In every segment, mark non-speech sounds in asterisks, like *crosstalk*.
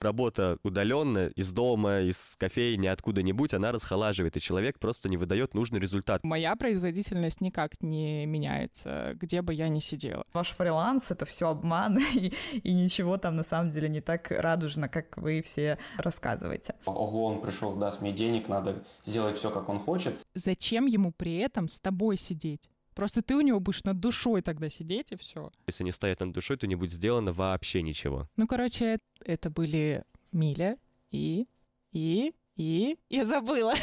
Работа удаленно, из дома, из кофейни, откуда-нибудь, она расхолаживает, и человек просто не выдает нужный результат. Моя производительность никак не меняется, где бы я ни сидела. Ваш фриланс — это все обман, *laughs* и, и ничего там на самом деле не так радужно, как вы все рассказываете. Ого, он пришел, даст мне денег, надо сделать все, как он хочет. Зачем ему при этом с тобой сидеть? Просто ты у него будешь над душой тогда сидеть, и все. Если не стоять над душой, то не будет сделано вообще ничего. Ну, короче, это были Миля и... и... и... Я забыла.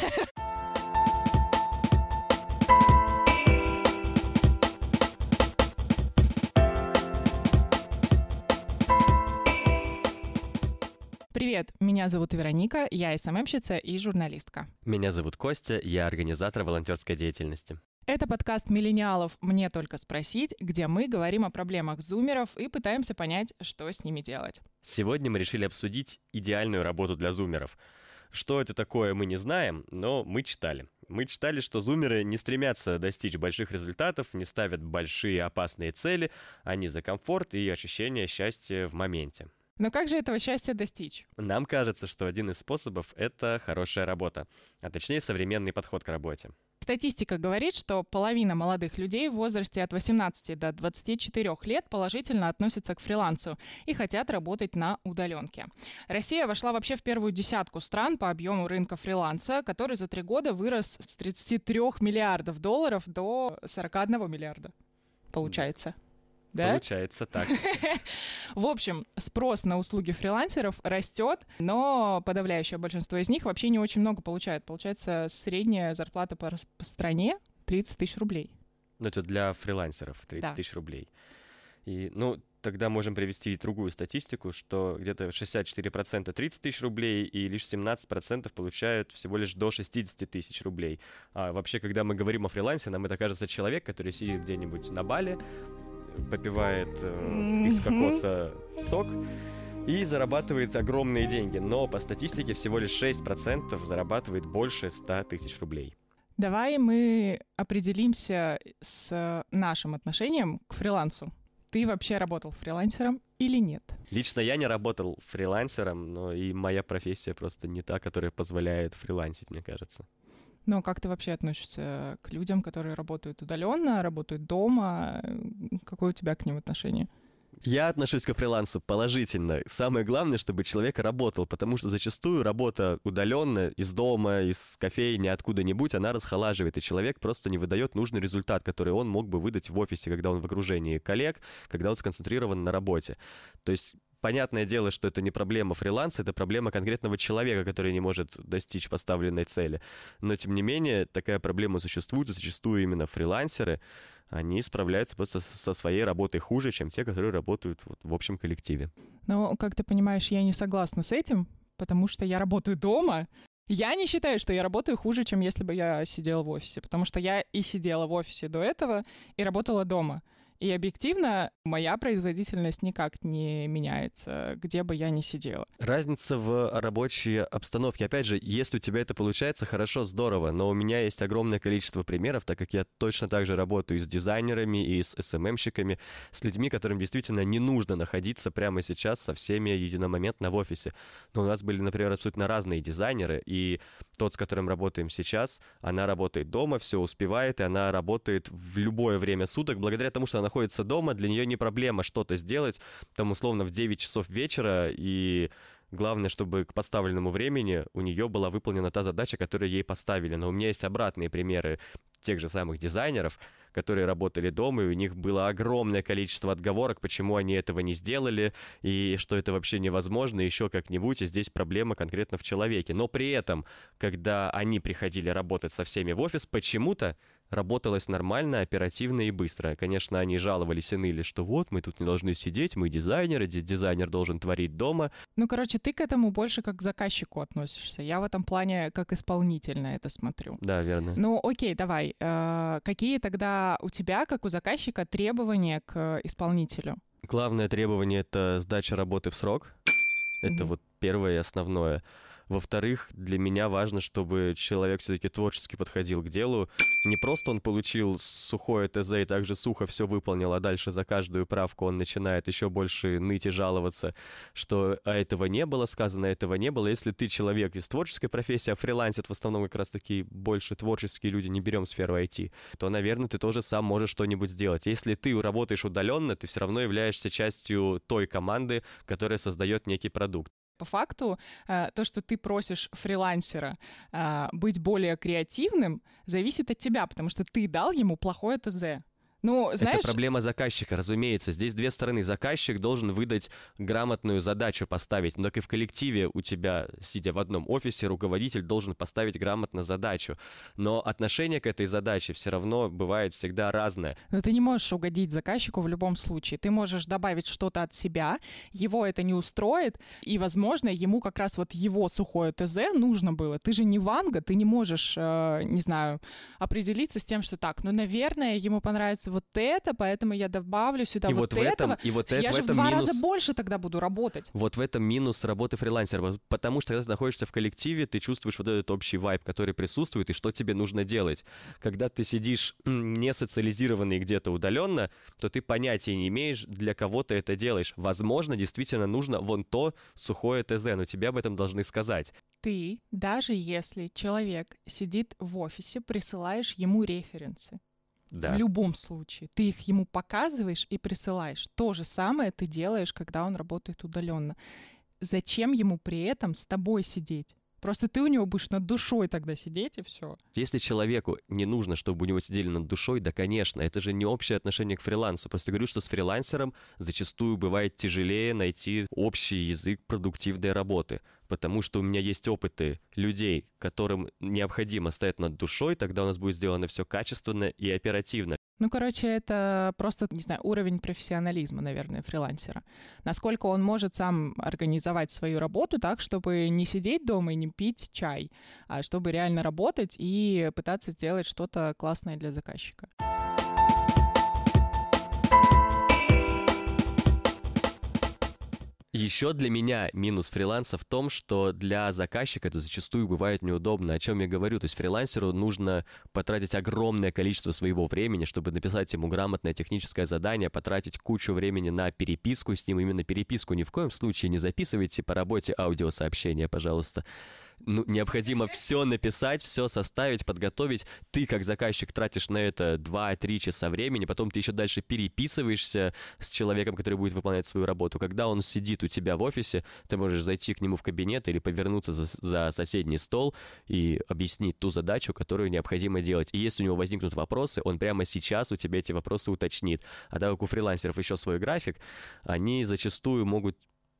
Привет, меня зовут Вероника, я СММщица и журналистка. Меня зовут Костя, я организатор волонтерской деятельности. Это подкаст «Миллениалов. Мне только спросить», где мы говорим о проблемах зумеров и пытаемся понять, что с ними делать. Сегодня мы решили обсудить идеальную работу для зумеров. Что это такое, мы не знаем, но мы читали. Мы читали, что зумеры не стремятся достичь больших результатов, не ставят большие опасные цели, они за комфорт и ощущение счастья в моменте. Но как же этого счастья достичь? Нам кажется, что один из способов — это хорошая работа, а точнее современный подход к работе. Статистика говорит, что половина молодых людей в возрасте от 18 до 24 лет положительно относятся к фрилансу и хотят работать на удаленке. Россия вошла вообще в первую десятку стран по объему рынка фриланса, который за три года вырос с 33 миллиардов долларов до 41 миллиарда. Получается. Да? Получается так. *laughs* В общем, спрос на услуги фрилансеров растет, но подавляющее большинство из них вообще не очень много получает. Получается, средняя зарплата по, по стране 30 тысяч рублей. Ну, это для фрилансеров 30 Да. тысяч рублей. И, ну, тогда можем привести и другую статистику, что где-то 64% 30 тысяч рублей и лишь 17% получают всего лишь до 60 тысяч рублей. А вообще, когда мы говорим о фрилансе, нам это кажется человек, который сидит где-нибудь на Бали, попивает э, из кокоса сок и зарабатывает огромные деньги. Но по статистике всего лишь 6% зарабатывает больше 100 тысяч рублей. Давай мы определимся с нашим отношением к фрилансу. Ты вообще работал фрилансером или нет? Лично я не работал фрилансером, но и моя профессия просто не та, которая позволяет фрилансить, мне кажется. Но как ты вообще относишься к людям, которые работают удаленно, работают дома? Какое у тебя к ним отношение? Я отношусь к фрилансу положительно. Самое главное, чтобы человек работал, потому что зачастую работа удаленно из дома, из кофейни, откуда-нибудь, она расхолаживает, и человек просто не выдает нужный результат, который он мог бы выдать в офисе, когда он в окружении коллег, когда он сконцентрирован на работе. То есть Понятное дело, что это не проблема фриланса, это проблема конкретного человека, который не может достичь поставленной цели. Но, тем не менее, такая проблема существует, и зачастую именно фрилансеры, они справляются просто со своей работой хуже, чем те, которые работают вот в общем коллективе. Но, как ты понимаешь, я не согласна с этим, потому что я работаю дома. Я не считаю, что я работаю хуже, чем если бы я сидела в офисе, потому что я и сидела в офисе до этого, и работала дома. И объективно моя производительность никак не меняется, где бы я ни сидела. Разница в рабочей обстановке. Опять же, если у тебя это получается, хорошо, здорово, но у меня есть огромное количество примеров, так как я точно так же работаю и с дизайнерами, и с SMM-щиками, с людьми, которым действительно не нужно находиться прямо сейчас со всеми единомоментно в офисе. Но у нас были, например, абсолютно разные дизайнеры, и тот, с которым работаем сейчас, она работает дома, все успевает, и она работает в любое время суток, благодаря тому, что она находится дома, для нее не проблема что-то сделать, там, условно, в 9 часов вечера, и главное, чтобы к поставленному времени у нее была выполнена та задача, которую ей поставили. Но у меня есть обратные примеры тех же самых дизайнеров, которые работали дома, и у них было огромное количество отговорок, почему они этого не сделали, и что это вообще невозможно, еще как-нибудь, и здесь проблема конкретно в человеке. Но при этом, когда они приходили работать со всеми в офис, почему-то работалось нормально, оперативно и быстро. Конечно, они жаловались и ныли, что вот, мы тут не должны сидеть, мы дизайнеры, дизайнер должен творить дома. Ну, короче, ты к этому больше как к заказчику относишься. Я в этом плане как исполнитель на это смотрю. Да, верно. Ну, окей, давай. Э, какие тогда у тебя, как у заказчика, требования к исполнителю? Главное требование — это сдача работы в срок. Это Мгм. вот первое и основное. Во-вторых, для меня важно, чтобы человек все-таки творчески подходил к делу. Не просто он получил сухое ТЗ и также сухо все выполнил, а дальше за каждую правку он начинает еще больше ныть и жаловаться, что а этого не было сказано, этого не было. Если ты человек из творческой профессии, а фрилансит в основном как раз таки больше творческие люди, не берем сферу IT, то, наверное, ты тоже сам можешь что-нибудь сделать. Если ты работаешь удаленно, ты все равно являешься частью той команды, которая создает некий продукт. По факту, э, то, что ты просишь фрилансера э, быть более креативным, зависит от тебя, потому что ты дал ему плохое ТЗ. Ну, знаешь... Это проблема заказчика, разумеется. Здесь две стороны. Заказчик должен выдать грамотную задачу поставить, но как и в коллективе у тебя, сидя в одном офисе, руководитель должен поставить грамотно задачу. Но отношение к этой задаче все равно бывает всегда разное. Но ты не можешь угодить заказчику в любом случае. Ты можешь добавить что-то от себя, его это не устроит, и, возможно, ему как раз вот его сухое ТЗ нужно было. Ты же не Ванга, ты не можешь, э, не знаю, определиться с тем, что так, ну, наверное, ему понравится вот это, поэтому я добавлю сюда и вот, вот в этого. Этом, и вот я это, же в, в два минус... раза больше тогда буду работать. Вот в этом минус работы фрилансера, потому что когда ты находишься в коллективе, ты чувствуешь вот этот общий вайб, который присутствует, и что тебе нужно делать. Когда ты сидишь не социализированный где-то удаленно, то ты понятия не имеешь, для кого ты это делаешь. Возможно, действительно нужно вон то сухое ТЗ, но тебе об этом должны сказать. Ты, даже если человек сидит в офисе, присылаешь ему референсы. Да. В любом случае. Ты их ему показываешь и присылаешь. То же самое ты делаешь, когда он работает удаленно. Зачем ему при этом с тобой сидеть? Просто ты у него будешь над душой тогда сидеть, и все. Если человеку не нужно, чтобы у него сидели над душой, да, конечно, это же не общее отношение к фрилансу. Просто говорю, что с фрилансером зачастую бывает тяжелее найти общий язык продуктивной работы потому что у меня есть опыты людей, которым необходимо стоять над душой, тогда у нас будет сделано все качественно и оперативно. Ну, короче, это просто, не знаю, уровень профессионализма, наверное, фрилансера. Насколько он может сам организовать свою работу так, чтобы не сидеть дома и не пить чай, а чтобы реально работать и пытаться сделать что-то классное для заказчика. Еще для меня минус фриланса в том, что для заказчика это зачастую бывает неудобно. О чем я говорю? То есть фрилансеру нужно потратить огромное количество своего времени, чтобы написать ему грамотное техническое задание, потратить кучу времени на переписку с ним. Именно переписку ни в коем случае не записывайте по работе аудиосообщения, пожалуйста ну, необходимо все написать, все составить, подготовить. Ты, как заказчик, тратишь на это 2-3 часа времени, потом ты еще дальше переписываешься с человеком, который будет выполнять свою работу. Когда он сидит у тебя в офисе, ты можешь зайти к нему в кабинет или повернуться за, за соседний стол и объяснить ту задачу, которую необходимо делать. И если у него возникнут вопросы, он прямо сейчас у тебя эти вопросы уточнит. А так как у фрилансеров еще свой график, они зачастую могут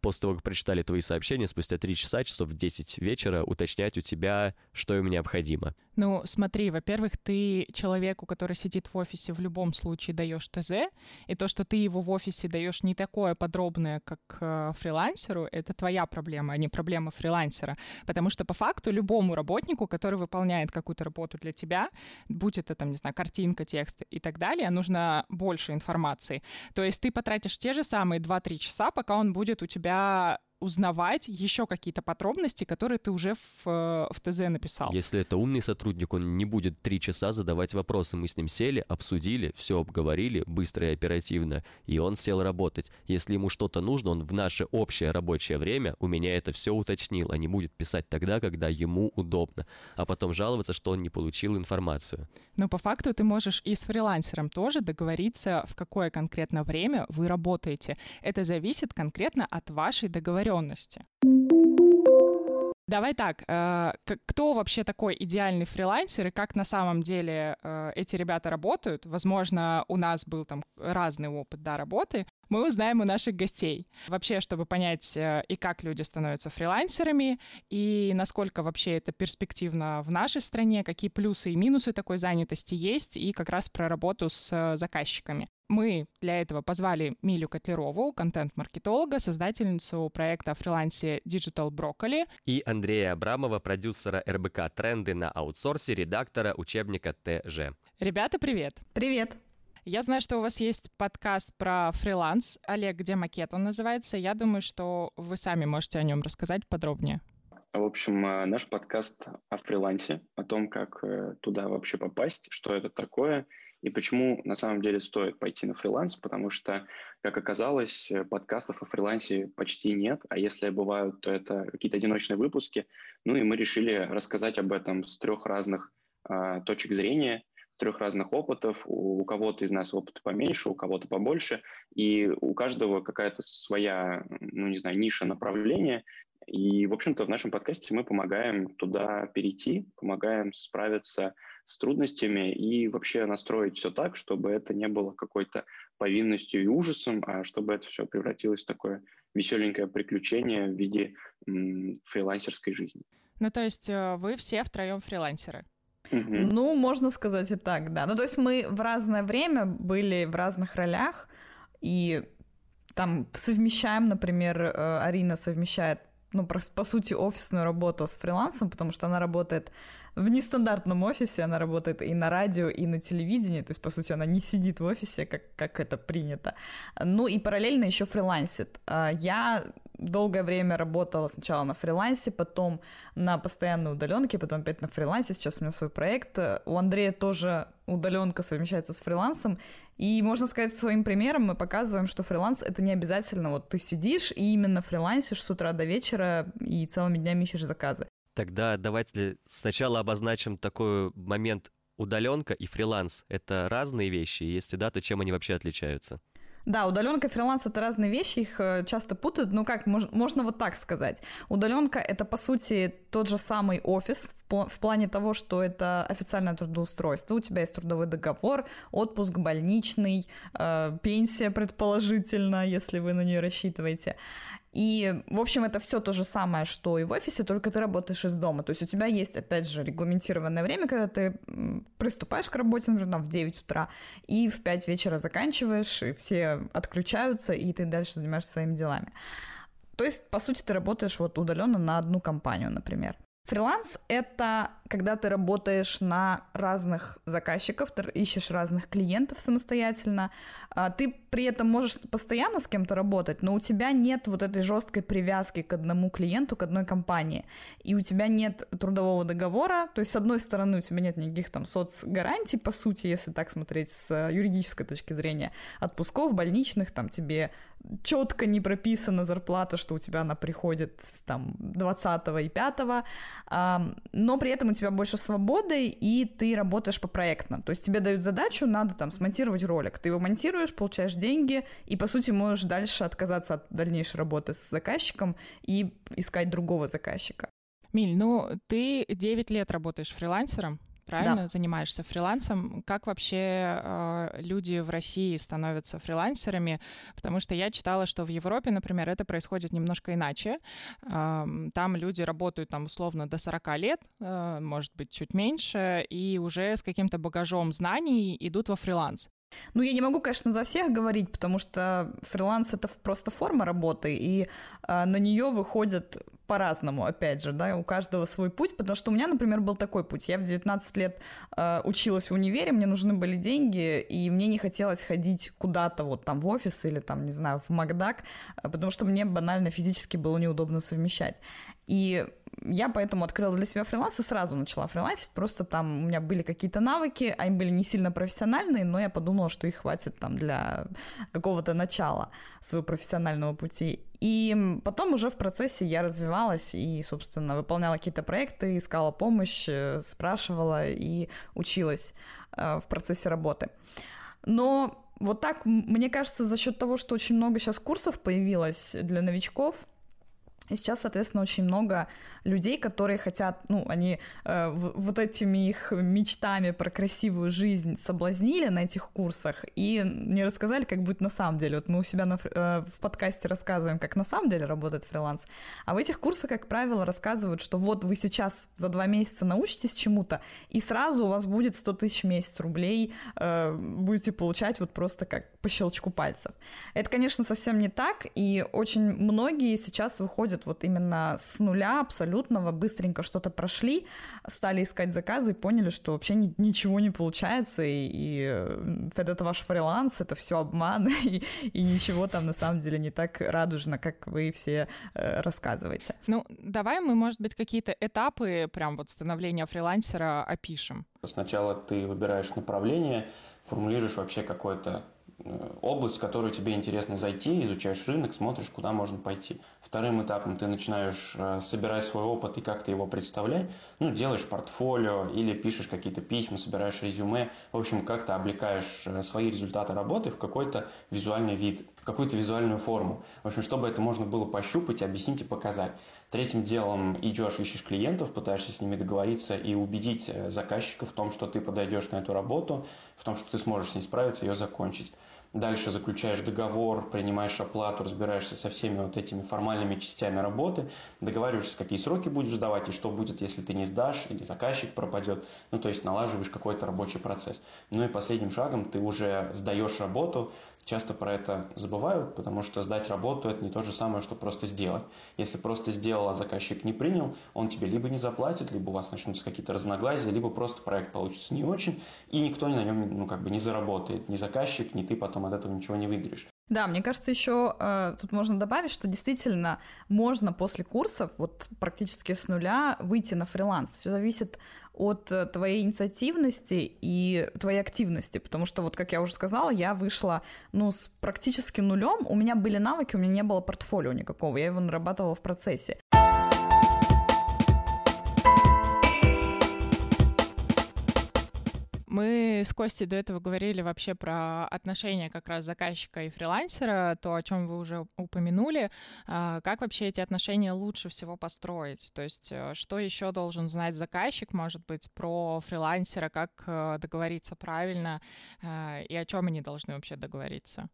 после того, как прочитали твои сообщения, спустя 3 часа, часов в 10 вечера, уточнять у тебя, что им необходимо. Ну, смотри, во-первых, ты человеку, который сидит в офисе, в любом случае даешь ТЗ, и то, что ты его в офисе даешь не такое подробное, как э, фрилансеру, это твоя проблема, а не проблема фрилансера. Потому что по факту любому работнику, который выполняет какую-то работу для тебя, будь это там, не знаю, картинка, текст и так далее, нужно больше информации. То есть ты потратишь те же самые 2-3 часа, пока он будет у тебя узнавать еще какие-то подробности, которые ты уже в, э, в ТЗ написал. Если это умный сотрудник, он не будет три часа задавать вопросы. Мы с ним сели, обсудили, все обговорили быстро и оперативно, и он сел работать. Если ему что-то нужно, он в наше общее рабочее время у меня это все уточнил, а не будет писать тогда, когда ему удобно, а потом жаловаться, что он не получил информацию. Но по факту ты можешь и с фрилансером тоже договориться, в какое конкретно время вы работаете. Это зависит конкретно от вашей договоренности договоренности. Давай так, э, кто вообще такой идеальный фрилансер и как на самом деле э, эти ребята работают? Возможно, у нас был там разный опыт да, работы. Мы узнаем у наших гостей. Вообще, чтобы понять э, и как люди становятся фрилансерами, и насколько вообще это перспективно в нашей стране, какие плюсы и минусы такой занятости есть, и как раз про работу с э, заказчиками. Мы для этого позвали Милю Котлерову, контент-маркетолога, создательницу проекта о фрилансе Digital Broccoli. И Андрея Абрамова, продюсера РБК «Тренды» на аутсорсе, редактора учебника ТЖ. Ребята, привет! Привет! Я знаю, что у вас есть подкаст про фриланс. Олег, где макет он называется? Я думаю, что вы сами можете о нем рассказать подробнее. В общем, э, наш подкаст о фрилансе, о том, как э, туда вообще попасть, что это такое и почему на самом деле стоит пойти на фриланс, потому что, как оказалось, э, подкастов о фрилансе почти нет, а если бывают, то это какие-то одиночные выпуски. Ну и мы решили рассказать об этом с трех разных э, точек зрения, трех разных опытов. У, у кого-то из нас опыт поменьше, у кого-то побольше, и у каждого какая-то своя, ну не знаю, ниша направления, и, в общем-то, в нашем подкасте мы помогаем туда перейти, помогаем справиться с трудностями и вообще настроить все так, чтобы это не было какой-то повинностью и ужасом, а чтобы это все превратилось в такое веселенькое приключение в виде м, фрилансерской жизни. Ну, то есть э, вы все втроем фрилансеры? Ну, можно сказать и так, да. Ну, то есть мы в разное время были в разных ролях, и там совмещаем, например, э, Арина совмещает ну, по сути, офисную работу с фрилансом, потому что она работает в нестандартном офисе, она работает и на радио, и на телевидении, то есть, по сути, она не сидит в офисе, как, как это принято. Ну и параллельно еще фрилансит. А, я долгое время работала сначала на фрилансе, потом на постоянной удаленке, потом опять на фрилансе. Сейчас у меня свой проект. У Андрея тоже удаленка совмещается с фрилансом. И можно сказать, своим примером мы показываем, что фриланс это не обязательно вот ты сидишь и именно фрилансишь с утра до вечера и целыми днями ищешь заказы. Тогда давайте сначала обозначим такой момент удаленка и фриланс. Это разные вещи, если да, то чем они вообще отличаются? Да, удаленка фриланс это разные вещи, их э, часто путают. Ну как, можно, можно вот так сказать. Удаленка это по сути тот же самый офис в, пл- в плане того, что это официальное трудоустройство. У тебя есть трудовой договор, отпуск больничный, э, пенсия предположительно, если вы на нее рассчитываете. И, в общем, это все то же самое, что и в офисе, только ты работаешь из дома. То есть у тебя есть, опять же, регламентированное время, когда ты приступаешь к работе, например, там, в 9 утра, и в 5 вечера заканчиваешь, и все отключаются, и ты дальше занимаешься своими делами. То есть, по сути, ты работаешь вот удаленно на одну компанию, например. Фриланс — это когда ты работаешь на разных заказчиков, ты ищешь разных клиентов самостоятельно. А, ты при этом можешь постоянно с кем-то работать, но у тебя нет вот этой жесткой привязки к одному клиенту, к одной компании. И у тебя нет трудового договора. То есть, с одной стороны, у тебя нет никаких там соцгарантий, по сути, если так смотреть с юридической точки зрения. Отпусков, больничных, там тебе четко не прописана зарплата, что у тебя она приходит там 20 и 5, но при этом у тебя больше свободы, и ты работаешь по проектно. То есть тебе дают задачу, надо там смонтировать ролик. Ты его монтируешь, получаешь деньги, и по сути можешь дальше отказаться от дальнейшей работы с заказчиком и искать другого заказчика. Миль, ну ты 9 лет работаешь фрилансером, правильно? Да. Занимаешься фрилансом. Как вообще э, люди в России становятся фрилансерами? Потому что я читала, что в Европе, например, это происходит немножко иначе. Э, там люди работают там условно до 40 лет, э, может быть, чуть меньше, и уже с каким-то багажом знаний идут во фриланс. Ну, я не могу, конечно, за всех говорить, потому что фриланс это просто форма работы, и э, на нее выходят по-разному, опять же, да, у каждого свой путь, потому что у меня, например, был такой путь. Я в 19 лет э, училась в универе, мне нужны были деньги, и мне не хотелось ходить куда-то вот там в офис или там, не знаю, в Макдак, потому что мне банально физически было неудобно совмещать. И я поэтому открыла для себя фриланс и сразу начала фрилансить. Просто там у меня были какие-то навыки, они были не сильно профессиональные, но я подумала, что их хватит там для какого-то начала своего профессионального пути. И потом уже в процессе я развивалась и, собственно, выполняла какие-то проекты, искала помощь, э, спрашивала и училась э, в процессе работы. Но вот так, мне кажется, за счет того, что очень много сейчас курсов появилось для новичков – и сейчас, соответственно, очень много людей, которые хотят, ну, они э, вот этими их мечтами про красивую жизнь соблазнили на этих курсах и не рассказали, как будет на самом деле. Вот мы у себя на, э, в подкасте рассказываем, как на самом деле работает фриланс, а в этих курсах, как правило, рассказывают, что вот вы сейчас за два месяца научитесь чему-то, и сразу у вас будет 100 тысяч в месяц рублей, э, будете получать вот просто как по щелчку пальцев. Это, конечно, совсем не так, и очень многие сейчас выходят приходят вот именно с нуля абсолютного, быстренько что-то прошли, стали искать заказы и поняли, что вообще ни, ничего не получается, и, и это ваш фриланс, это все обман, *laughs* и, и ничего там на самом деле не так радужно, как вы все э, рассказываете. Ну, давай мы, может быть, какие-то этапы прям вот становления фрилансера опишем. Сначала ты выбираешь направление, формулируешь вообще какое-то Э, область, в которую тебе интересно зайти, изучаешь рынок, смотришь, куда можно пойти. Вторым этапом ты начинаешь э, собирать свой опыт и как-то его представлять. Ну, делаешь портфолио или пишешь какие-то письма, собираешь резюме. В общем, как-то облекаешь э, свои результаты работы в какой-то визуальный вид, в какую-то визуальную форму. В общем, чтобы это можно было пощупать, объяснить и показать. Третьим делом идешь, ищешь клиентов, пытаешься с ними договориться и убедить заказчика в том, что ты подойдешь на эту работу, в том, что ты сможешь с ней справиться и ее закончить. Дальше заключаешь договор, принимаешь оплату, разбираешься со всеми вот этими формальными частями работы, договариваешься, какие сроки будешь сдавать и что будет, если ты не сдашь или заказчик пропадет. Ну, то есть налаживаешь какой-то рабочий процесс. Ну и последним шагом ты уже сдаешь работу, часто про это забывают, потому что сдать работу – это не то же самое, что просто сделать. Если просто сделал, а заказчик не принял, он тебе либо не заплатит, либо у вас начнутся какие-то разногласия, либо просто проект получится не очень, и никто на нем ну, как бы не заработает. Ни заказчик, ни ты потом от этого ничего не выиграешь. Да, мне кажется, еще э, тут можно добавить, что действительно можно после курсов вот практически с нуля выйти на фриланс. Все зависит от э, твоей инициативности и твоей активности, потому что, вот как я уже сказала, я вышла, ну, с практически нулем, у меня были навыки, у меня не было портфолио никакого, я его нарабатывала в процессе. Мы с Костей до этого говорили вообще про отношения как раз заказчика и фрилансера, то, о чем вы уже упомянули. А, как вообще эти отношения лучше всего построить? То есть э, что еще должен знать заказчик, может быть, про фрилансера, как э, договориться правильно э, и о чем они должны вообще договориться?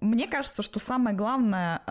Мне кажется, что самое главное,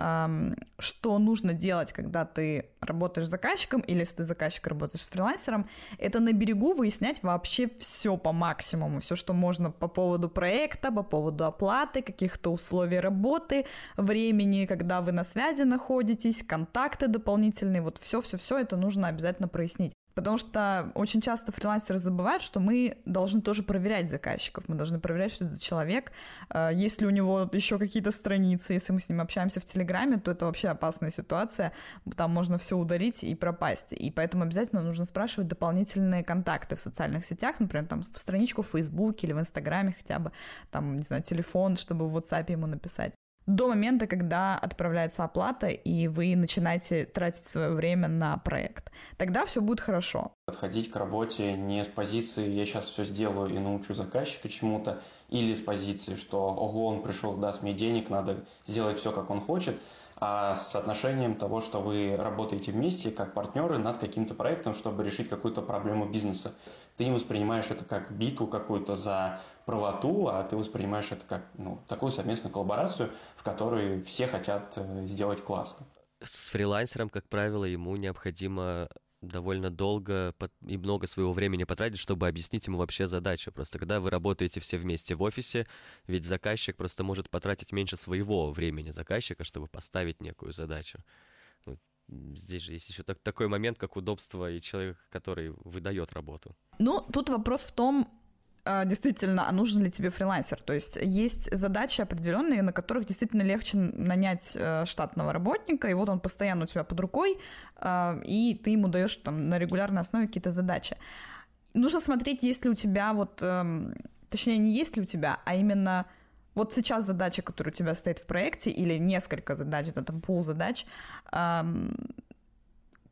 что нужно делать, когда ты работаешь с заказчиком, или если ты заказчик работаешь с фрилансером, это на берегу выяснять вообще все по максимуму, все, что можно по поводу проекта, по поводу оплаты, каких-то условий работы, времени, когда вы на связи находитесь, контакты дополнительные, вот все-все-все это нужно обязательно прояснить. Потому что очень часто фрилансеры забывают, что мы должны тоже проверять заказчиков, мы должны проверять, что это за человек. А, если у него еще какие-то страницы, если мы с ним общаемся в Телеграме, то это вообще опасная ситуация, там можно все ударить и пропасть. И поэтому обязательно нужно спрашивать дополнительные контакты в социальных сетях, например, там страничку в Фейсбуке или в Инстаграме хотя бы, там, не знаю, телефон, чтобы в WhatsApp ему написать до момента, когда отправляется оплата, и вы начинаете тратить свое время на проект. Тогда все будет хорошо. Подходить к работе не с позиции «я сейчас все сделаю и научу заказчика чему-то», или с позиции, что «ого, он пришел, даст мне денег, надо сделать все, как он хочет», а с отношением того, что вы работаете вместе как партнеры над каким-то проектом, чтобы решить какую-то проблему бизнеса. Ты не воспринимаешь это как битву какую-то за правоту, а ты воспринимаешь это как ну, такую совместную коллаборацию, в которой все хотят э, сделать классно. С фрилансером, как правило, ему необходимо довольно долго и много своего времени потратить, чтобы объяснить ему вообще задачу. Просто когда вы работаете все вместе в офисе, ведь заказчик просто может потратить меньше своего времени заказчика, чтобы поставить некую задачу. Здесь же есть еще так, такой момент, как удобство и человек, который выдает работу. Ну, тут вопрос в том, действительно, а нужен ли тебе фрилансер? То есть есть задачи определенные, на которых действительно легче нанять э, штатного работника, и вот он постоянно у тебя под рукой, а, и ты ему даешь там на регулярной основе какие-то задачи. Нужно смотреть, есть ли у тебя вот, эм, точнее, не есть ли у тебя, а именно вот сейчас задача, которая у тебя стоит в проекте, или несколько задач, это там пул задач,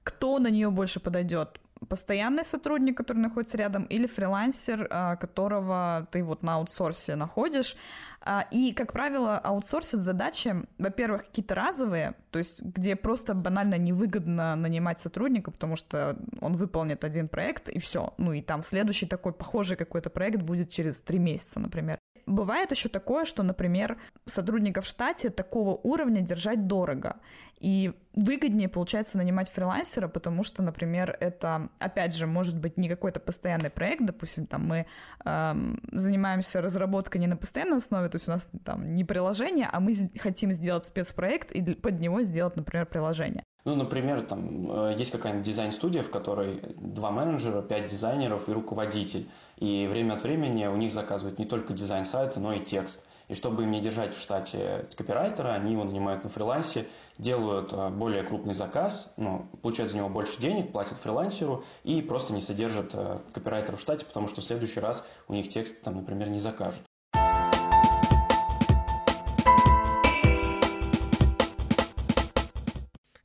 кто на нее больше подойдет? Постоянный сотрудник, который находится рядом, или фрилансер, а, которого ты вот на аутсорсе находишь. А, и, как правило, аутсорсят задачи, во-первых, какие-то разовые, то есть где просто банально невыгодно нанимать сотрудника, потому что он выполнит один проект, и все. Ну и там следующий такой похожий какой-то проект будет через три месяца, например. Бывает еще такое, что, например, сотрудников в штате такого уровня держать дорого. И выгоднее получается нанимать фрилансера, потому что, например, это, опять же, может быть не какой-то постоянный проект, допустим, там мы эм, занимаемся разработкой не на постоянной основе, то есть у нас там не приложение, а мы хотим сделать спецпроект и под него сделать, например, приложение. Ну, например, там э, есть какая-нибудь дизайн-студия, в которой два менеджера, пять дизайнеров и руководитель. И время от времени у них заказывают не только дизайн сайта, но и текст. И чтобы им не держать в штате копирайтера, они его нанимают на фрилансе, делают э, более крупный заказ, ну, получают за него больше денег, платят фрилансеру и просто не содержат э, копирайтера в штате, потому что в следующий раз у них текст, там, например, не закажут.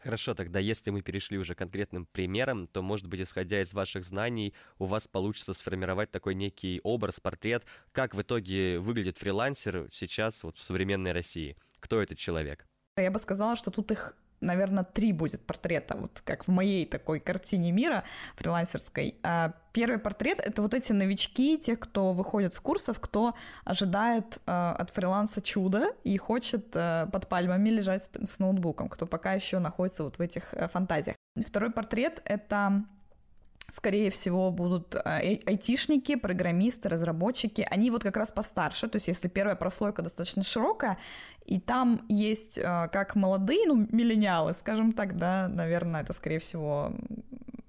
Хорошо, тогда если мы перешли уже конкретным примерам, то, может быть, исходя из ваших знаний, у вас получится сформировать такой некий образ, портрет, как в итоге выглядит фрилансер сейчас вот в современной России. Кто этот человек? Я бы сказала, что тут их наверное, три будет портрета, вот как в моей такой картине мира фрилансерской. А первый портрет — это вот эти новички, те, кто выходит с курсов, кто ожидает э, от фриланса чуда и хочет э, под пальмами лежать с ноутбуком, кто пока еще находится вот в этих э, фантазиях. Второй портрет — это скорее всего, будут айтишники, программисты, разработчики. Они вот как раз постарше. То есть, если первая прослойка достаточно широкая, и там есть э, как молодые, ну, миллениалы, скажем так, да, наверное, это, скорее всего,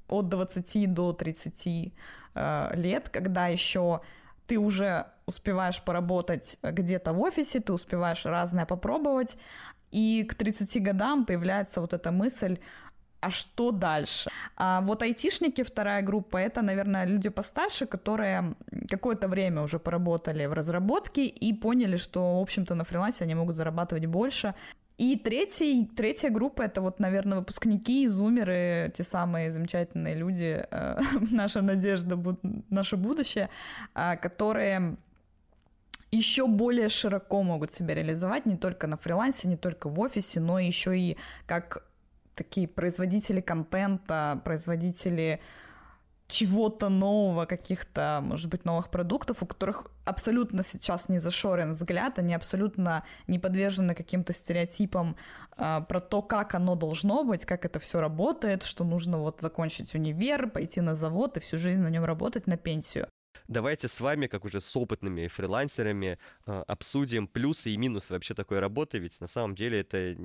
от 20 до 30 э, лет, когда еще ты уже успеваешь поработать где-то в офисе, ты успеваешь разное попробовать, и к 30 годам появляется вот эта мысль, а что дальше? А вот айтишники, вторая группа, это, наверное, люди постарше, которые какое-то время уже поработали в разработке и поняли, что, в общем-то, на фрилансе они могут зарабатывать больше. И третий, третья группа — это вот, наверное, выпускники, зумеры, те самые замечательные люди, э, *laughs* наша надежда, наше будущее, э, которые еще более широко могут себя реализовать не только на фрилансе, не только в офисе, но еще и как такие производители контента, производители чего-то нового, каких-то, может быть, новых продуктов, у которых абсолютно сейчас не зашорен взгляд, они абсолютно не подвержены каким-то стереотипам э, про то, как оно должно быть, как это все работает, что нужно вот закончить универ, пойти на завод и всю жизнь на нем работать на пенсию. Давайте с вами, как уже с опытными фрилансерами, э, обсудим плюсы и минусы вообще такой работы, ведь на самом деле это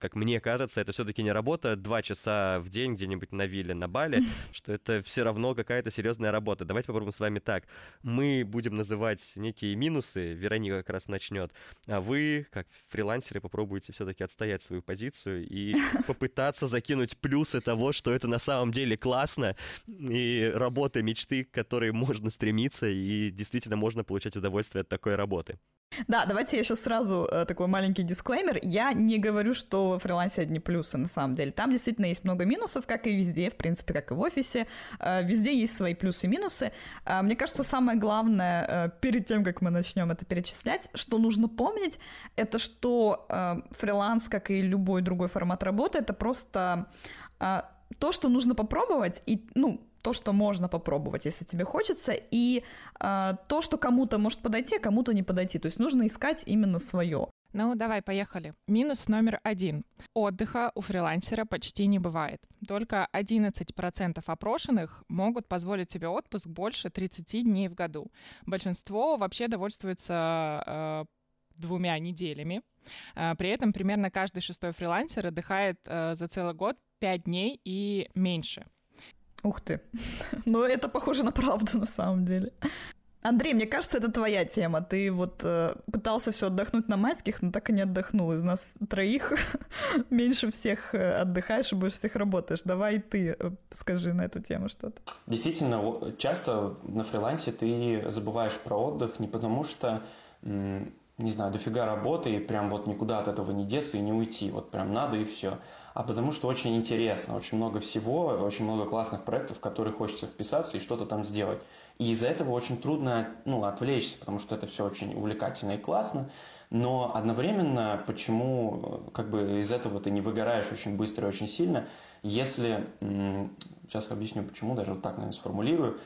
как мне кажется, это все-таки не работа два часа в день где-нибудь на вилле на Бали, что это все равно какая-то серьезная работа. Давайте попробуем с вами так. Мы будем называть некие минусы, Вероника как раз начнет, а вы, как фрилансеры, попробуйте все-таки отстоять свою позицию и *laughs* попытаться закинуть плюсы того, что это на самом деле классно, и работа мечты, к которой можно стремиться, и действительно можно получать удовольствие от такой работы. Да, давайте я сейчас сразу э, такой маленький дисклеймер. Я не говорю, что в фрилансе одни плюсы, на самом деле. Там действительно есть много минусов, как и везде, в принципе, как и в офисе. Э, везде есть свои плюсы и минусы. Э, мне кажется, самое главное, перед тем, как мы начнем это перечислять, что нужно помнить, это что фриланс, как и любой другой формат работы, это просто то, что нужно попробовать, и, ну, то, что можно попробовать, если тебе хочется, и э, то, что кому-то может подойти, а кому-то не подойти. То есть нужно искать именно свое. Ну, давай, поехали. Минус номер один. Отдыха у фрилансера почти не бывает. Только 11% опрошенных могут позволить себе отпуск больше 30 дней в году. Большинство вообще довольствуется э, двумя неделями. Э, при этом примерно каждый шестой фрилансер отдыхает э, за целый год 5 дней и меньше. Ух ты. *laughs* Ну, это похоже на правду на самом деле. Андрей, мне кажется, это твоя тема. Ты вот э, пытался все отдохнуть на майских, но так и не отдохнул. Из нас троих *laughs* меньше всех э, отдыхаешь и больше всех работаешь. Давай ты э, скажи на эту тему что-то. Действительно, часто на фрилансе ты забываешь про отдых не потому что не знаю, дофига работы, и прям вот никуда от этого не деться и не уйти. Вот прям надо и все а потому что очень интересно, очень много всего, очень много классных проектов, в которые хочется вписаться и что-то там сделать. И из-за этого очень трудно ну, отвлечься, потому что это все очень увлекательно и классно, но одновременно, почему как бы из этого ты не выгораешь очень быстро и очень сильно, если, сейчас объясню почему, даже вот так, наверное, сформулирую,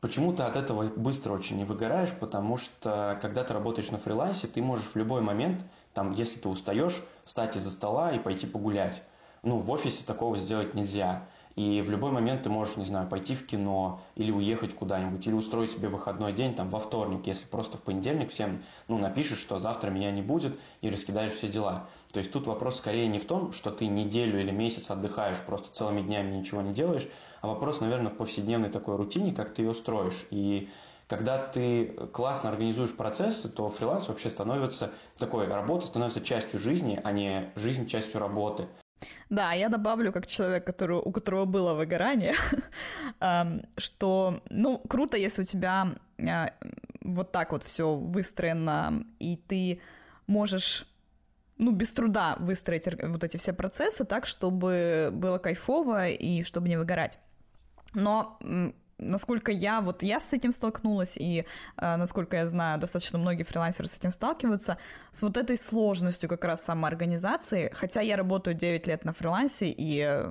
Почему ты от этого быстро очень не выгораешь? Потому что когда ты работаешь на фрилансе, ты можешь в любой момент, там, если ты устаешь, встать из-за стола и пойти погулять. Ну, в офисе такого сделать нельзя. И в любой момент ты можешь, не знаю, пойти в кино или уехать куда-нибудь, или устроить себе выходной день там во вторник, если просто в понедельник всем ну, напишешь, что завтра меня не будет, и раскидаешь все дела. То есть тут вопрос скорее не в том, что ты неделю или месяц отдыхаешь, просто целыми днями ничего не делаешь, а вопрос, наверное, в повседневной такой рутине, как ты ее строишь. И когда ты классно организуешь процессы, то фриланс вообще становится такой, работа становится частью жизни, а не жизнь частью работы. Да, я добавлю, как человек, который, у которого было выгорание, *laughs* что, ну, круто, если у тебя а, вот так вот все выстроено, и ты можешь ну, без труда выстроить вот эти все процессы так, чтобы было кайфово и чтобы не выгорать. Но насколько я, вот я с этим столкнулась, и э, насколько я знаю, достаточно многие фрилансеры с этим сталкиваются, с вот этой сложностью как раз самоорганизации, хотя я работаю 9 лет на фрилансе, и э,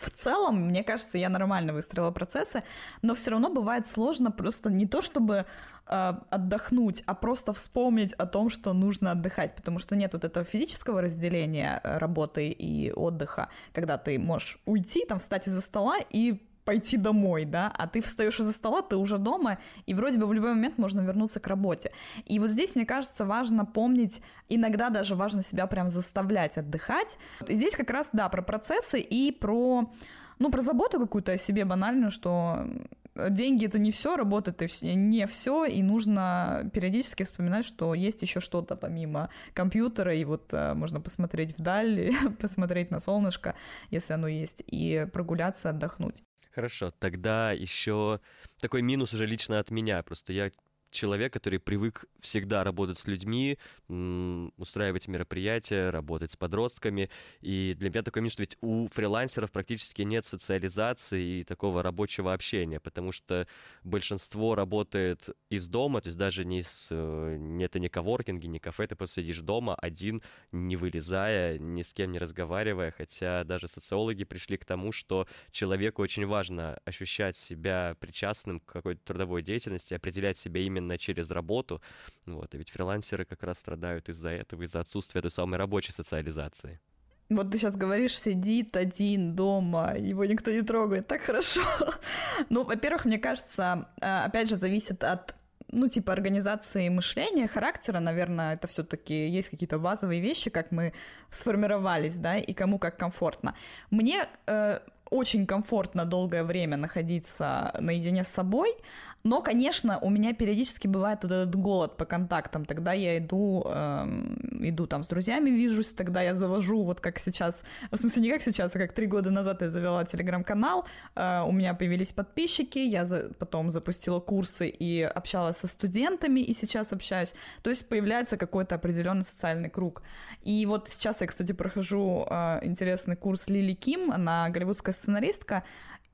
в целом, мне кажется, я нормально выстроила процессы, но все равно бывает сложно просто не то, чтобы э, отдохнуть, а просто вспомнить о том, что нужно отдыхать, потому что нет вот этого физического разделения э, работы и отдыха, когда ты можешь уйти, там, встать из-за стола и пойти домой, да, а ты встаешь из-за стола, ты уже дома, и вроде бы в любой момент можно вернуться к работе. И вот здесь, мне кажется, важно помнить, иногда даже важно себя прям заставлять отдыхать. И здесь как раз, да, про процессы и про, ну, про заботу какую-то о себе банальную, что деньги это не все, работа это не все, и нужно периодически вспоминать, что есть еще что-то помимо компьютера, и вот э, можно посмотреть вдаль, *laughs* посмотреть на солнышко, если оно есть, и прогуляться, отдохнуть. Хорошо, тогда еще такой минус уже лично от меня. Просто я человек, который привык всегда работать с людьми, устраивать мероприятия, работать с подростками. И для меня такое что ведь у фрилансеров практически нет социализации и такого рабочего общения, потому что большинство работает из дома, то есть даже не с... Э, это не коворкинги, не кафе, ты просто сидишь дома один, не вылезая, ни с кем не разговаривая, хотя даже социологи пришли к тому, что человеку очень важно ощущать себя причастным к какой-то трудовой деятельности, определять себя именно именно через работу. Вот, и ведь фрилансеры как раз страдают из-за этого, из-за отсутствия той самой рабочей социализации. Вот ты сейчас говоришь, сидит один дома, его никто не трогает, так хорошо. *laughs* ну, во-первых, мне кажется, э, опять же, зависит от ну, типа организации мышления, характера, наверное, это все-таки есть какие-то базовые вещи, как мы сформировались, да, и кому как комфортно. Мне э, очень комфортно долгое время находиться наедине с собой, но, конечно, у меня периодически бывает вот этот голод по контактам. Тогда я иду, эм, иду там с друзьями, вижусь, тогда я завожу, вот как сейчас, в смысле не как сейчас, а как три года назад я завела телеграм-канал, э, у меня появились подписчики, я за, потом запустила курсы и общалась со студентами, и сейчас общаюсь. То есть появляется какой-то определенный социальный круг. И вот сейчас я, кстати, прохожу э, интересный курс Лили Ким, она голливудская сценаристка,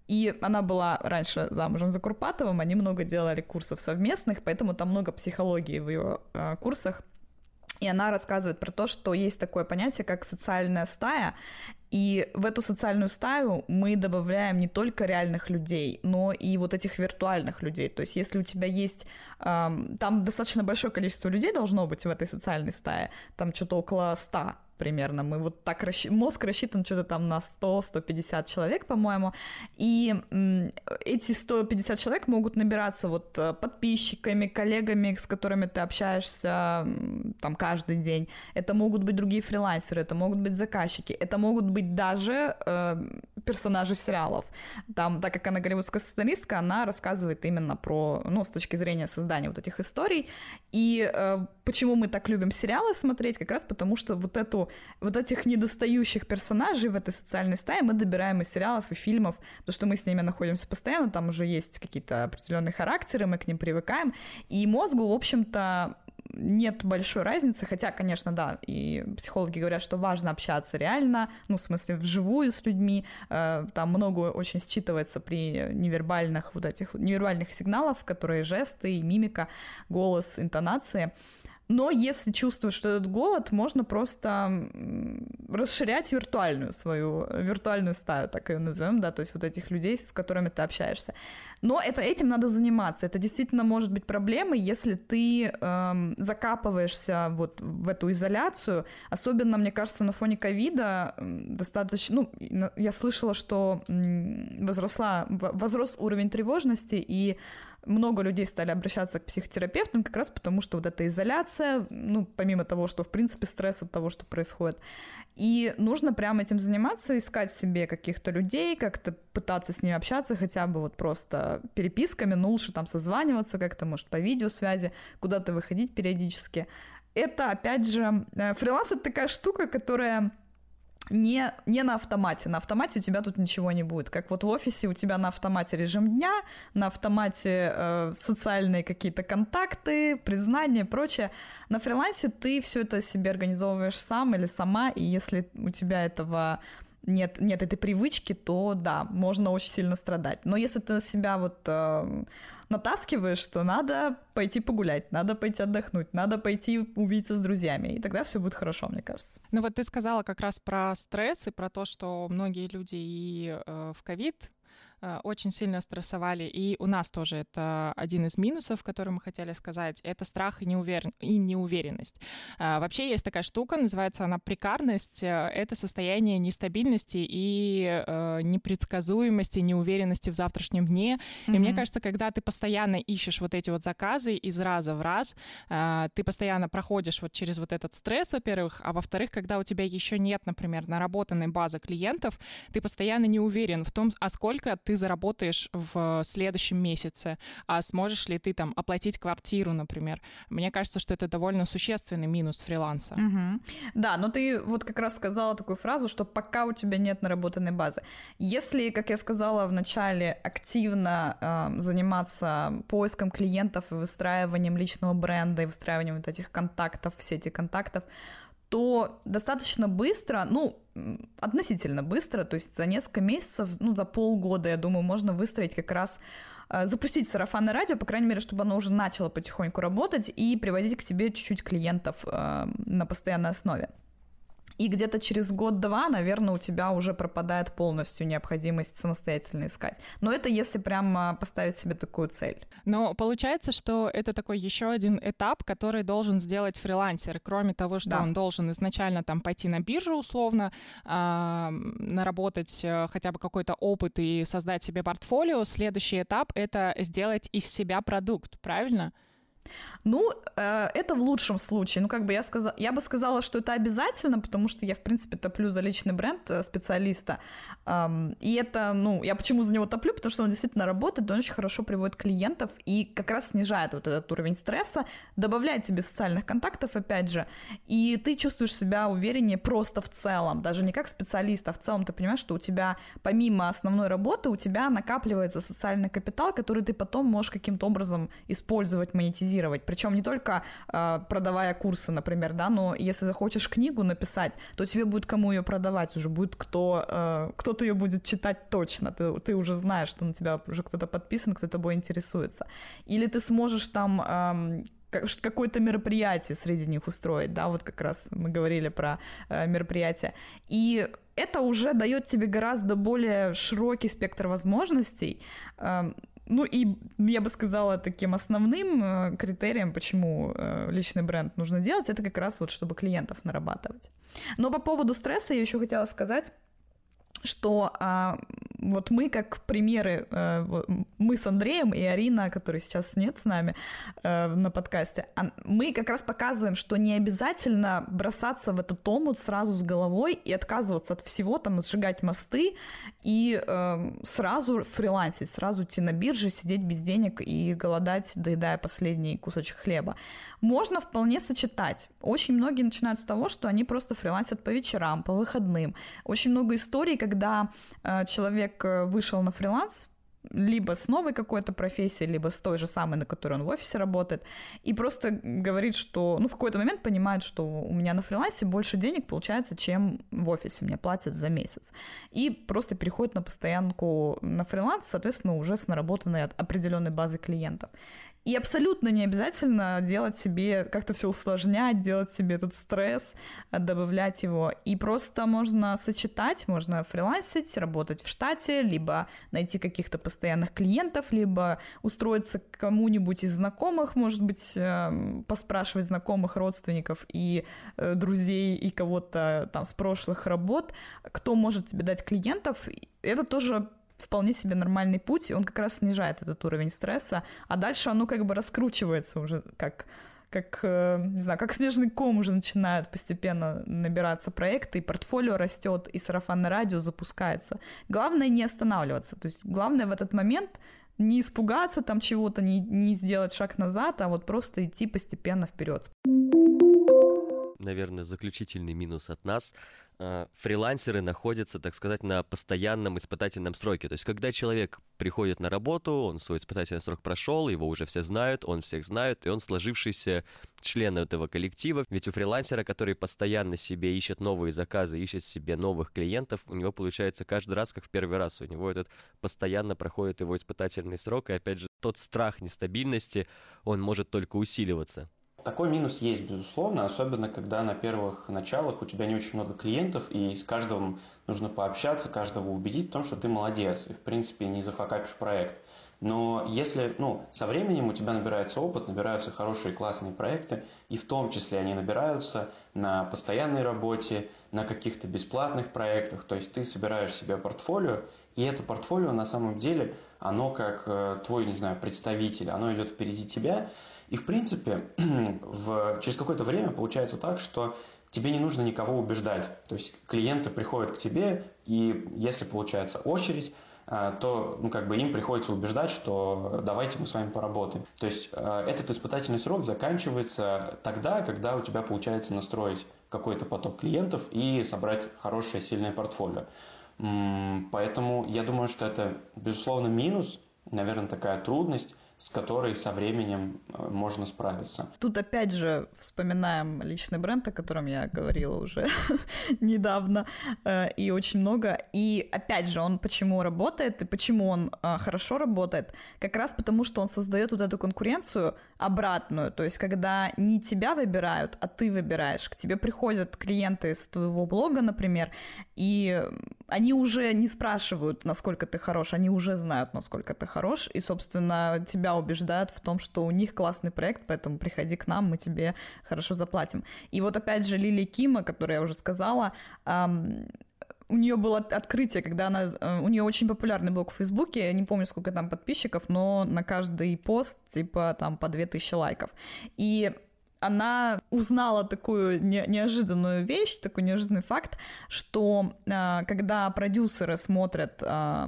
и она была раньше замужем за Курпатовым, они много делали курсов совместных, поэтому там много психологии в ее э, курсах. И она рассказывает про то, что есть такое понятие, как социальная стая, и в эту социальную стаю мы добавляем не только реальных людей, но и вот этих виртуальных людей. То есть если у тебя есть... Там достаточно большое количество людей должно быть в этой социальной стае, там что-то около 100 примерно. Мы вот так расщ... мозг рассчитан что-то там на 100-150 человек, по-моему. И эти 150 человек могут набираться вот э, подписчиками, коллегами, с которыми ты общаешься там каждый день. Это могут быть другие фрилансеры, это могут быть заказчики, это могут быть даже э, персонажи сериалов. Там, так как она голливудская сценаристка, она рассказывает именно про, ну, с точки зрения создания вот этих историй. И э, почему мы так любим сериалы смотреть? Как раз потому, что вот эту вот этих недостающих персонажей в этой социальной стае мы добираем из сериалов и фильмов, потому что мы с ними находимся постоянно, там уже есть какие-то определенные характеры, мы к ним привыкаем, и мозгу, в общем-то, нет большой разницы, хотя, конечно, да, и психологи говорят, что важно общаться реально, ну, в смысле, вживую с людьми, э, там много очень считывается при невербальных вот этих невербальных сигналов, которые жесты, мимика, голос, интонации, Но если чувствуешь, этот голод, можно просто расширять виртуальную свою, виртуальную стаю, так ее назовем, да, то есть вот этих людей, с которыми ты общаешься. Но это, этим надо заниматься. Это действительно может быть проблемой, если ты эм, закапываешься вот в эту изоляцию. Особенно, мне кажется, на фоне ковида достаточно... Ну, я слышала, что возросла, возрос уровень тревожности, и много людей стали обращаться к психотерапевтам как раз потому, что вот эта изоляция, ну, помимо того, что, в принципе, стресс от того, что происходит, и нужно прямо этим заниматься, искать себе каких-то людей, как-то пытаться с ними общаться, хотя бы вот просто переписками, но лучше там созваниваться как-то, может, по видеосвязи, куда-то выходить периодически. Это, опять же, э, фриланс — это такая штука, которая не, не на автомате. На автомате у тебя тут ничего не будет. Как вот в офисе у тебя на автомате режим дня, на автомате э, социальные какие-то контакты, признания, прочее. На фрилансе ты все это себе организовываешь сам или сама, и если у тебя этого нет, нет этой привычки, то да, можно очень сильно страдать. Но если ты себя вот э, натаскиваешь, что надо пойти погулять, надо пойти отдохнуть, надо пойти увидеться с друзьями, и тогда все будет хорошо, мне кажется. Ну вот ты сказала как раз про стресс и про то, что многие люди и э, в ковид очень сильно стрессовали. И у нас тоже это один из минусов, который мы хотели сказать, это страх и, неуверен... и неуверенность. Э, вообще есть такая штука, называется она прикарность. Э, это состояние нестабильности и непредсказуемости, неуверенности в завтрашнем дне. Mm-hmm. И мне кажется, когда ты постоянно ищешь вот эти вот заказы из раза в раз, ты постоянно проходишь вот через вот этот стресс, во-первых, а во-вторых, когда у тебя еще нет, например, наработанной базы клиентов, ты постоянно не уверен в том, а сколько ты заработаешь в следующем месяце, а сможешь ли ты там оплатить квартиру, например. Мне кажется, что это довольно существенный минус фриланса. Угу. Да, но ты вот как раз сказала такую фразу, что пока у тебя нет наработанной базы. Если, как я сказала в начале, активно э, заниматься поиском клиентов и выстраиванием личного бренда и выстраиванием вот этих контактов, все эти контактов, то достаточно быстро, ну, относительно быстро, то есть за несколько месяцев, ну, за полгода, я думаю, можно выстроить как раз э, запустить сарафанное радио, по крайней мере, чтобы оно уже начало потихоньку работать и приводить к себе чуть-чуть клиентов э, на постоянной основе. И где-то через год-два, наверное, у тебя уже пропадает полностью необходимость самостоятельно искать. Но это если прямо поставить себе такую цель. Но получается, что это такой еще один этап, который должен сделать фрилансер. Кроме того, что да. он должен изначально там пойти на биржу условно, э, наработать хотя бы какой-то опыт и создать себе портфолио, следующий этап — это сделать из себя продукт, правильно? Ну, э, это в лучшем случае. Ну, как бы я сказала, я бы сказала, что это обязательно, потому что я, в принципе, топлю за личный бренд э, специалиста. И это, ну, я почему за него топлю? Потому что он действительно работает, он очень хорошо приводит клиентов и как раз снижает вот этот уровень стресса, добавляет тебе социальных контактов, опять же, и ты чувствуешь себя увереннее просто в целом, даже не как специалист, а в целом ты понимаешь, что у тебя помимо основной работы у тебя накапливается социальный капитал, который ты потом можешь каким-то образом использовать, монетизировать монетизировать. Причем не только э, продавая курсы, например, да, но если захочешь книгу написать, то тебе будет кому ее продавать, уже будет кто, э, кто-то ее будет читать точно. Ты, ты уже знаешь, что на тебя уже кто-то подписан, кто тобой интересуется. Или ты сможешь там э, какое-то мероприятие среди них устроить, да, вот как раз мы говорили про э, мероприятие. И это уже дает тебе гораздо более широкий спектр возможностей. Э, ну и я бы сказала, таким основным э, критерием, почему э, личный бренд нужно делать, это как раз вот чтобы клиентов нарабатывать. Но по поводу стресса я еще хотела сказать, что а, вот мы как примеры, а, мы с Андреем и Арина, который сейчас нет с нами а, на подкасте, а, мы как раз показываем, что не обязательно бросаться в этот омут сразу с головой и отказываться от всего, там, сжигать мосты и а, сразу фрилансить, сразу идти на бирже, сидеть без денег и голодать, доедая последний кусочек хлеба можно вполне сочетать. Очень многие начинают с того, что они просто фрилансят по вечерам, по выходным. Очень много историй, когда э, человек э, вышел на фриланс, либо с новой какой-то профессией, либо с той же самой, на которой он в офисе работает, и просто говорит, что, ну, в какой-то момент понимает, что у меня на фрилансе больше денег получается, чем в офисе мне платят за месяц. И просто переходит на постоянку на фриланс, соответственно, уже с наработанной определенной базой клиентов. И абсолютно не обязательно делать себе, как-то все усложнять, делать себе этот стресс, э, добавлять его. И просто можно сочетать, можно фрилансить, работать в штате, либо найти каких-то постоянных клиентов, либо устроиться к кому-нибудь из знакомых, может быть, эм, поспрашивать знакомых, родственников и э, друзей, и кого-то там с прошлых работ, кто может тебе дать клиентов. Это тоже вполне себе нормальный путь, и он как раз снижает этот уровень стресса, а дальше оно как бы раскручивается уже как как, э, не знаю, как снежный ком уже начинают постепенно набираться проекты, и портфолио растет, и сарафанное радио запускается. Главное не останавливаться. То есть главное в этот момент не испугаться там чего-то, не, не сделать шаг назад, а вот просто идти постепенно вперед. Наверное, заключительный минус от нас Э, фрилансеры находятся, так сказать, на постоянном испытательном сроке. То есть, когда человек приходит на работу, он свой испытательный срок прошел, его уже все знают, он всех знает, и он сложившийся член этого коллектива. Ведь у фрилансера, который постоянно себе ищет новые заказы, ищет себе новых клиентов, у него получается каждый раз, как в первый раз. У него этот постоянно проходит его испытательный срок, и опять же, тот страх нестабильности, он может только усиливаться. Такой минус есть, безусловно, особенно когда на первых началах у тебя не очень много клиентов, и с каждым нужно пообщаться, каждого убедить в том, что ты молодец, и, в принципе, не зафакапишь проект. Но если, ну, со временем у тебя набирается опыт, набираются хорошие классные проекты, и в том числе они набираются на постоянной работе, на каких-то бесплатных проектах, то есть ты собираешь себе портфолио, и это портфолио на самом деле, оно как э, твой, не знаю, представитель, оно идет впереди тебя, и, в принципе, *clears throat* в, через какое-то время получается так, что тебе не нужно никого убеждать. То есть клиенты приходят к тебе, и если получается очередь, э, то ну, как бы им приходится убеждать, что давайте мы с вами поработаем. То есть э, этот испытательный срок заканчивается тогда, когда у тебя получается настроить какой-то поток клиентов и собрать хорошее, сильное портфолио. Поэтому я думаю, что это, безусловно, минус, наверное, такая трудность, с которой со временем э, можно справиться. Тут опять же вспоминаем личный бренд, о котором я говорила уже *laughs* недавно, э, и очень много. И опять же, он почему работает и почему он э, хорошо работает? Как раз потому, что он создает вот эту конкуренцию обратную, то есть когда не тебя выбирают, а ты выбираешь. К тебе приходят клиенты с твоего блога, например, и они уже не спрашивают, насколько ты хорош, они уже знают, насколько ты хорош, и, собственно, тебя убеждают в том, что у них классный проект, поэтому приходи к нам, мы тебе хорошо заплатим. И вот опять же Лили Кима, которую я уже сказала, эм, у нее было открытие, когда она... Э, у нее очень популярный блог в Фейсбуке, я не помню, сколько там подписчиков, но на каждый пост, типа, там, по 2000 лайков. И она узнала такую не, неожиданную вещь, такой неожиданный факт, что э, когда продюсеры смотрят э,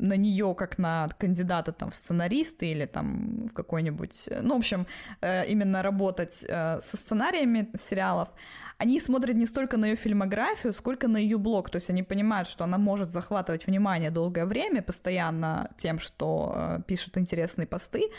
на нее как на кандидата там в сценаристы или там в какой-нибудь, ну, в общем, э, именно работать э, со сценариями сериалов, они смотрят не столько на ее фильмографию, сколько на ее блог. То есть они понимают, что она может захватывать внимание долгое время, постоянно тем, что э, пишет интересные посты,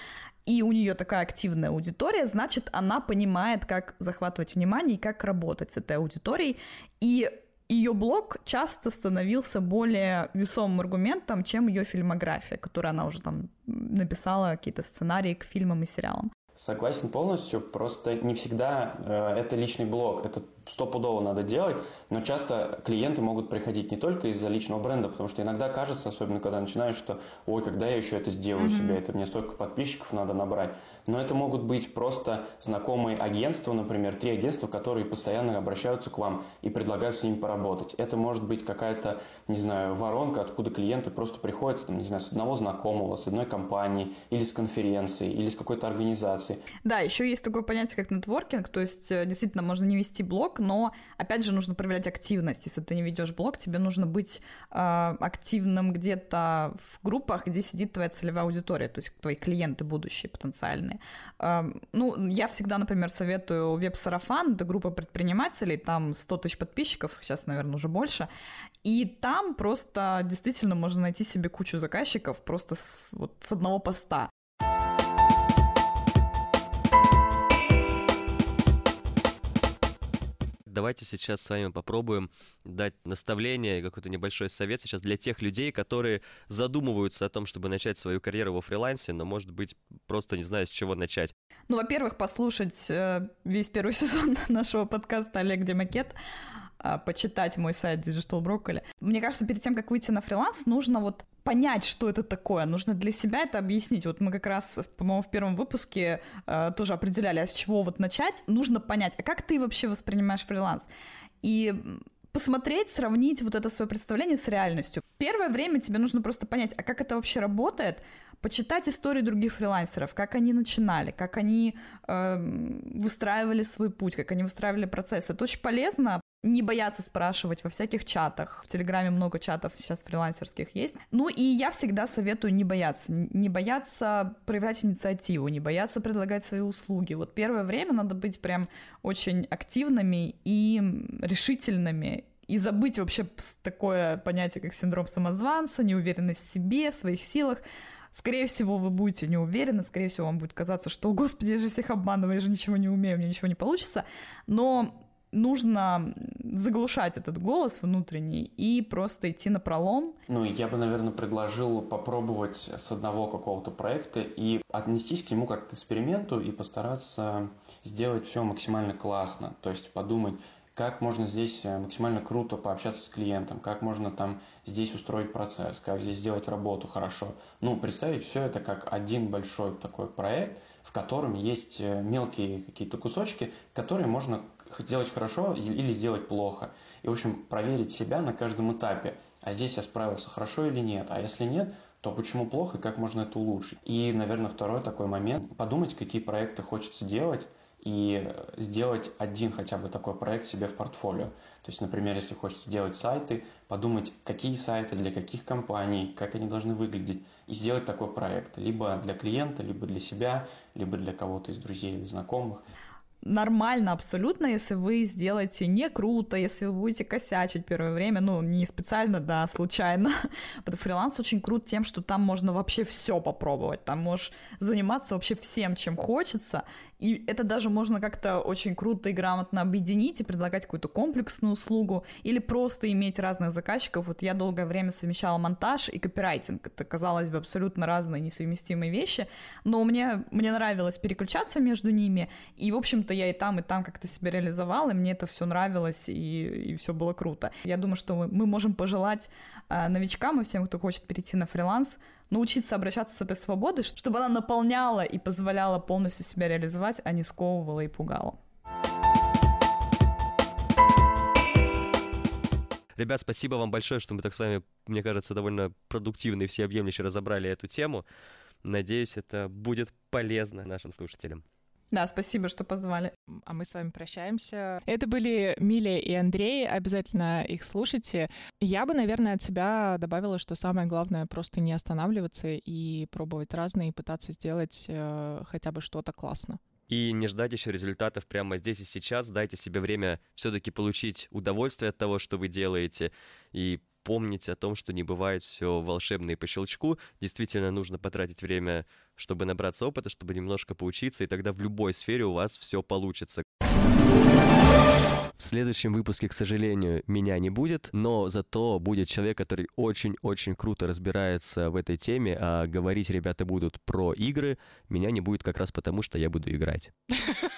и у нее такая активная аудитория, значит, она понимает, как захватывать внимание и как работать с этой аудиторией. И ее блог часто становился более весомым аргументом, чем ее фильмография, которую она уже там написала какие-то сценарии к фильмам и сериалам. Согласен полностью, просто не всегда э, это личный блог, это стопудово надо делать, но часто клиенты могут приходить не только из-за личного бренда, потому что иногда кажется, особенно когда начинаешь, что ой, когда я еще это сделаю mm-hmm. себе, это мне столько подписчиков надо набрать. Но это могут быть просто знакомые агентства, например, три агентства, которые постоянно обращаются к вам и предлагают с ними поработать. Это может быть какая-то, не знаю, воронка, откуда клиенты просто приходят, там, не знаю, с одного знакомого, с одной компании, или с конференции, или с какой-то организации. Да, еще есть такое понятие, как нетворкинг, то есть э, действительно можно не вести блог, блог, но, опять же, нужно проявлять активность. Если ты не ведешь блог, тебе нужно быть э, активным где-то в группах, где сидит твоя целевая аудитория, то есть твои клиенты будущие потенциальные. Э, ну, я всегда, например, советую веб-сарафан, это группа предпринимателей, там 100 тысяч подписчиков, сейчас, наверное, уже больше, и там просто действительно можно найти себе кучу заказчиков просто с, вот, с одного поста. Давайте сейчас с вами попробуем дать наставление, какой-то небольшой совет сейчас для тех людей, которые задумываются о том, чтобы начать свою карьеру во фрилансе, но, может быть, просто не знаю, с чего начать. Ну, во-первых, послушать э, весь первый *laughs* сезон нашего подкаста «Олег Демакет», почитать мой сайт Digital Broccoli. Мне кажется, перед тем, как выйти на фриланс, нужно вот понять, что это такое. Нужно для себя это объяснить. Вот мы как раз, по-моему, в первом выпуске э, тоже определяли, а с чего вот начать. Нужно понять, а как ты вообще воспринимаешь фриланс? И посмотреть, сравнить вот это свое представление с реальностью. Первое время тебе нужно просто понять, а как это вообще работает, почитать истории других фрилансеров, как они начинали, как они э, выстраивали свой путь, как они выстраивали процесс. Это очень полезно, не бояться спрашивать во всяких чатах. В Телеграме много чатов сейчас фрилансерских есть. Ну и я всегда советую не бояться. Не бояться проявлять инициативу, не бояться предлагать свои услуги. Вот первое время надо быть прям очень активными и решительными и забыть вообще такое понятие, как синдром самозванца, неуверенность в себе, в своих силах. Скорее всего, вы будете не уверены, скорее всего, вам будет казаться, что, господи, я же всех обманываю, я же ничего не умею, мне ничего не получится. Но нужно заглушать этот голос внутренний и просто идти на пролом. Ну, я бы, наверное, предложил попробовать с одного какого-то проекта и отнестись к нему как к эксперименту и постараться сделать все максимально классно. То есть подумать, как можно здесь э, максимально круто пообщаться с клиентом, как можно там здесь устроить процесс, как здесь сделать работу хорошо. Ну, представить все это как один большой такой проект, в котором есть э, мелкие какие-то кусочки, которые можно сделать хорошо или сделать плохо. И, в общем, проверить себя на каждом этапе. А здесь я справился хорошо или нет. А если нет, то почему плохо и как можно это улучшить. И, наверное, второй такой момент. Подумать, какие проекты хочется делать, и сделать один хотя бы такой проект себе в портфолио. То есть, например, если хочется делать сайты, подумать, какие сайты, для каких компаний, как они должны выглядеть, и сделать такой проект. Либо для клиента, либо для себя, либо для кого-то из друзей или знакомых нормально абсолютно, если вы сделаете не круто, если вы будете косячить первое время, ну, не специально, да, случайно. *laughs* Потому фриланс очень крут тем, что там можно вообще все попробовать, там можешь заниматься вообще всем, чем хочется, и это даже можно как-то очень круто и грамотно объединить и предлагать какую-то комплексную услугу или просто иметь разных заказчиков. Вот я долгое время совмещала монтаж и копирайтинг. Это, казалось бы, абсолютно разные несовместимые вещи, но мне, мне нравилось переключаться между ними. И, в общем-то, я и там, и там как-то себя реализовала, и мне это все нравилось, и, и все было круто. Я думаю, что мы, мы можем пожелать новичкам и всем, кто хочет перейти на фриланс, научиться обращаться с этой свободой, чтобы она наполняла и позволяла полностью себя реализовать, а не сковывала и пугала. Ребят, спасибо вам большое, что мы так с вами, мне кажется, довольно продуктивно и всеобъемлюще разобрали эту тему. Надеюсь, это будет полезно нашим слушателям. Да, спасибо, что позвали. А мы с вами прощаемся. Это были Миля и Андрей. Обязательно их слушайте. Я бы, наверное, от себя добавила, что самое главное просто не останавливаться и пробовать разные, и пытаться сделать э, хотя бы что-то классно. И не ждать еще результатов прямо здесь и сейчас. Дайте себе время все-таки получить удовольствие от того, что вы делаете, и помнить о том, что не бывает все волшебно и по щелчку. Действительно нужно потратить время, чтобы набраться опыта, чтобы немножко поучиться, и тогда в любой сфере у вас все получится. В следующем выпуске, к сожалению, меня не будет, но зато будет человек, который очень-очень круто разбирается в этой теме, а говорить ребята будут про игры, меня не будет как раз потому, что я буду играть. *laughs*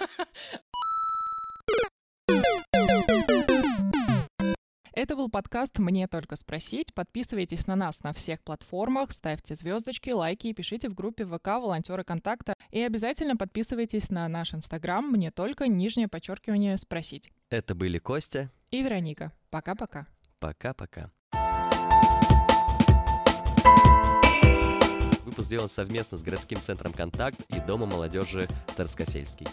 Это был подкаст «Мне только спросить». Подписывайтесь на нас на всех платформах, ставьте звездочки, лайки и пишите в группе ВК «Волонтеры контакта». И обязательно подписывайтесь на наш Инстаграм «Мне только нижнее подчеркивание спросить». Это были Костя и Вероника. Пока-пока. Пока-пока. Выпуск сделан совместно с городским центром «Контакт» и Домом молодежи Тарскосельский.